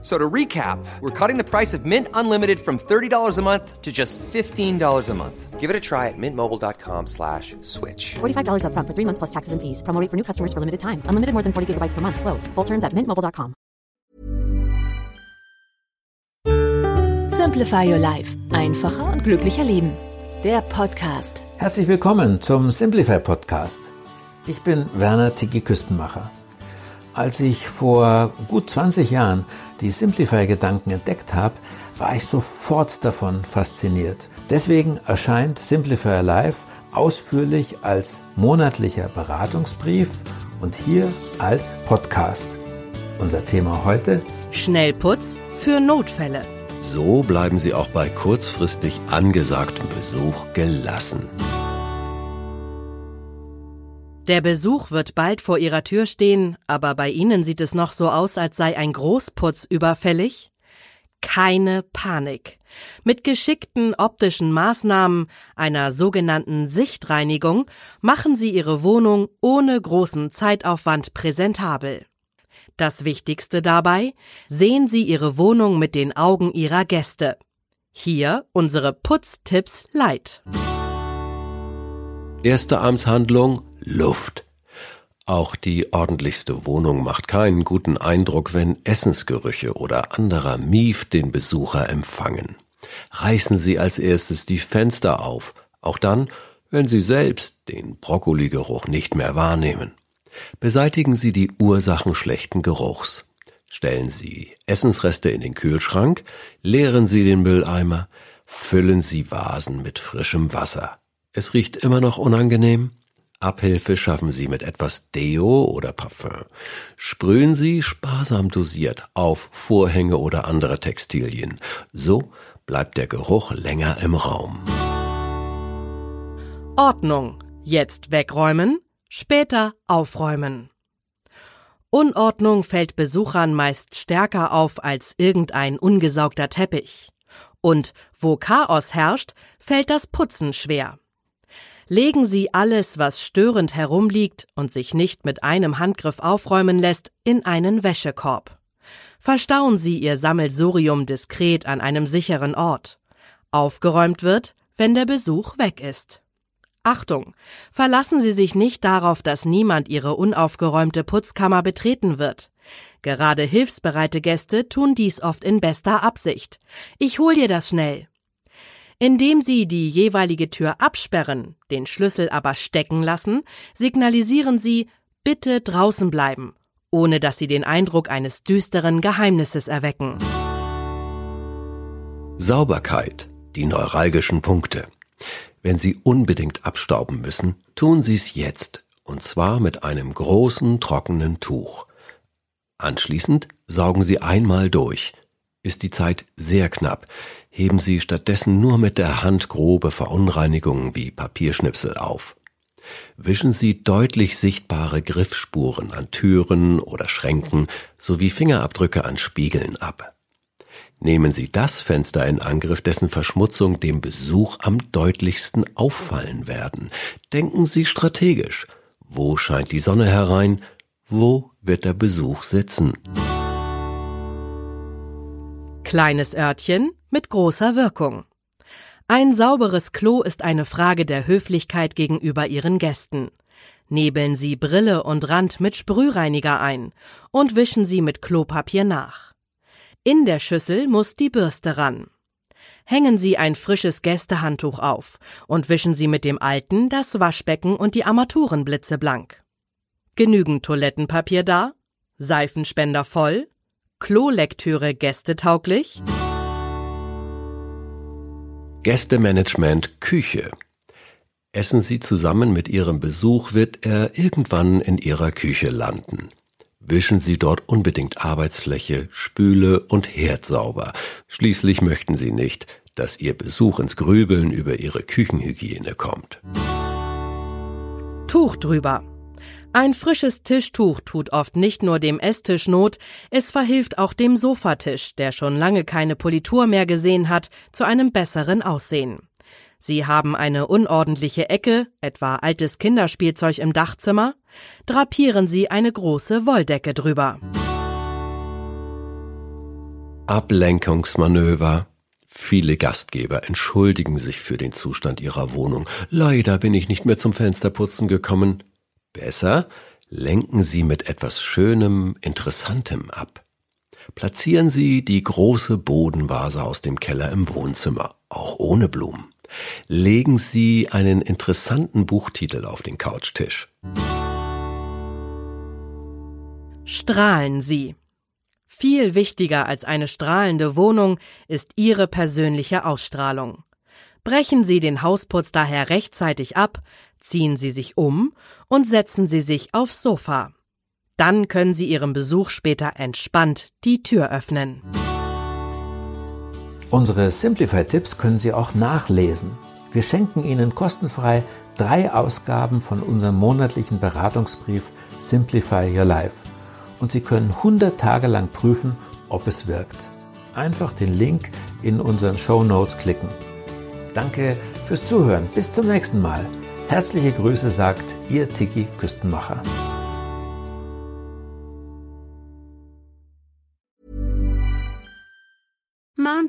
So to recap, we're cutting the price of Mint Unlimited from $30 a month to just $15 a month. Give it a try at mintmobile.com slash switch. $45 upfront for three months plus taxes and fees. Promo rate for new customers for limited time. Unlimited more than 40 gigabytes per month. Slows. Full terms at mintmobile.com. Simplify Your Life. Einfacher und glücklicher Leben. Der Podcast. Herzlich willkommen zum Simplify Podcast. Ich bin Werner Tiki Küstenmacher. Als ich vor gut 20 Jahren die Simplify-Gedanken entdeckt habe, war ich sofort davon fasziniert. Deswegen erscheint Simplify Live ausführlich als monatlicher Beratungsbrief und hier als Podcast. Unser Thema heute? Schnellputz für Notfälle. So bleiben Sie auch bei kurzfristig angesagtem Besuch gelassen. Der Besuch wird bald vor Ihrer Tür stehen, aber bei Ihnen sieht es noch so aus, als sei ein Großputz überfällig? Keine Panik. Mit geschickten optischen Maßnahmen, einer sogenannten Sichtreinigung, machen Sie Ihre Wohnung ohne großen Zeitaufwand präsentabel. Das Wichtigste dabei, sehen Sie Ihre Wohnung mit den Augen Ihrer Gäste. Hier unsere Putztipps Light. Erste Amtshandlung Luft. Auch die ordentlichste Wohnung macht keinen guten Eindruck, wenn Essensgerüche oder anderer Mief den Besucher empfangen. Reißen Sie als erstes die Fenster auf, auch dann, wenn Sie selbst den Brokkoligeruch nicht mehr wahrnehmen. Beseitigen Sie die Ursachen schlechten Geruchs. Stellen Sie Essensreste in den Kühlschrank, leeren Sie den Mülleimer, füllen Sie Vasen mit frischem Wasser. Es riecht immer noch unangenehm? Abhilfe schaffen Sie mit etwas Deo oder Parfüm. Sprühen Sie sparsam dosiert auf Vorhänge oder andere Textilien. So bleibt der Geruch länger im Raum. Ordnung. Jetzt wegräumen, später aufräumen. Unordnung fällt Besuchern meist stärker auf als irgendein ungesaugter Teppich. Und wo Chaos herrscht, fällt das Putzen schwer. Legen Sie alles, was störend herumliegt und sich nicht mit einem Handgriff aufräumen lässt, in einen Wäschekorb. Verstauen Sie Ihr Sammelsurium diskret an einem sicheren Ort. Aufgeräumt wird, wenn der Besuch weg ist. Achtung! Verlassen Sie sich nicht darauf, dass niemand Ihre unaufgeräumte Putzkammer betreten wird. Gerade hilfsbereite Gäste tun dies oft in bester Absicht. Ich hol dir das schnell. Indem Sie die jeweilige Tür absperren, den Schlüssel aber stecken lassen, signalisieren Sie bitte draußen bleiben, ohne dass Sie den Eindruck eines düsteren Geheimnisses erwecken. Sauberkeit, die neuralgischen Punkte. Wenn Sie unbedingt abstauben müssen, tun Sie es jetzt, und zwar mit einem großen trockenen Tuch. Anschließend saugen Sie einmal durch. Ist die Zeit sehr knapp, heben Sie stattdessen nur mit der Hand grobe Verunreinigungen wie Papierschnipsel auf. Wischen Sie deutlich sichtbare Griffspuren an Türen oder Schränken sowie Fingerabdrücke an Spiegeln ab. Nehmen Sie das Fenster in Angriff, dessen Verschmutzung dem Besuch am deutlichsten auffallen werden. Denken Sie strategisch. Wo scheint die Sonne herein? Wo wird der Besuch sitzen? Kleines Örtchen mit großer Wirkung. Ein sauberes Klo ist eine Frage der Höflichkeit gegenüber Ihren Gästen. Nebeln Sie Brille und Rand mit Sprühreiniger ein und wischen Sie mit Klopapier nach. In der Schüssel muss die Bürste ran. Hängen Sie ein frisches Gästehandtuch auf und wischen Sie mit dem alten das Waschbecken und die Armaturen blitzeblank. Genügend Toilettenpapier da? Seifenspender voll? Klolektüre gästetauglich? Gästemanagement Küche. Essen Sie zusammen mit Ihrem Besuch, wird er irgendwann in Ihrer Küche landen. Wischen Sie dort unbedingt Arbeitsfläche, Spüle und Herd sauber. Schließlich möchten Sie nicht, dass Ihr Besuch ins Grübeln über Ihre Küchenhygiene kommt. Tuch drüber. Ein frisches Tischtuch tut oft nicht nur dem Esstisch Not, es verhilft auch dem Sofatisch, der schon lange keine Politur mehr gesehen hat, zu einem besseren Aussehen. Sie haben eine unordentliche Ecke, etwa altes Kinderspielzeug im Dachzimmer, drapieren Sie eine große Wolldecke drüber. Ablenkungsmanöver. Viele Gastgeber entschuldigen sich für den Zustand ihrer Wohnung. Leider bin ich nicht mehr zum Fensterputzen gekommen. Besser, lenken Sie mit etwas Schönem, Interessantem ab. Platzieren Sie die große Bodenvase aus dem Keller im Wohnzimmer, auch ohne Blumen. Legen Sie einen interessanten Buchtitel auf den Couchtisch. Strahlen Sie. Viel wichtiger als eine strahlende Wohnung ist Ihre persönliche Ausstrahlung. Brechen Sie den Hausputz daher rechtzeitig ab, ziehen Sie sich um und setzen Sie sich aufs Sofa. Dann können Sie Ihrem Besuch später entspannt die Tür öffnen. Unsere Simplify-Tipps können Sie auch nachlesen. Wir schenken Ihnen kostenfrei drei Ausgaben von unserem monatlichen Beratungsbrief Simplify Your Life. Und Sie können 100 Tage lang prüfen, ob es wirkt. Einfach den Link in unseren Show Notes klicken. Danke fürs Zuhören. Bis zum nächsten Mal. Herzliche Grüße sagt Ihr Tiki Küstenmacher.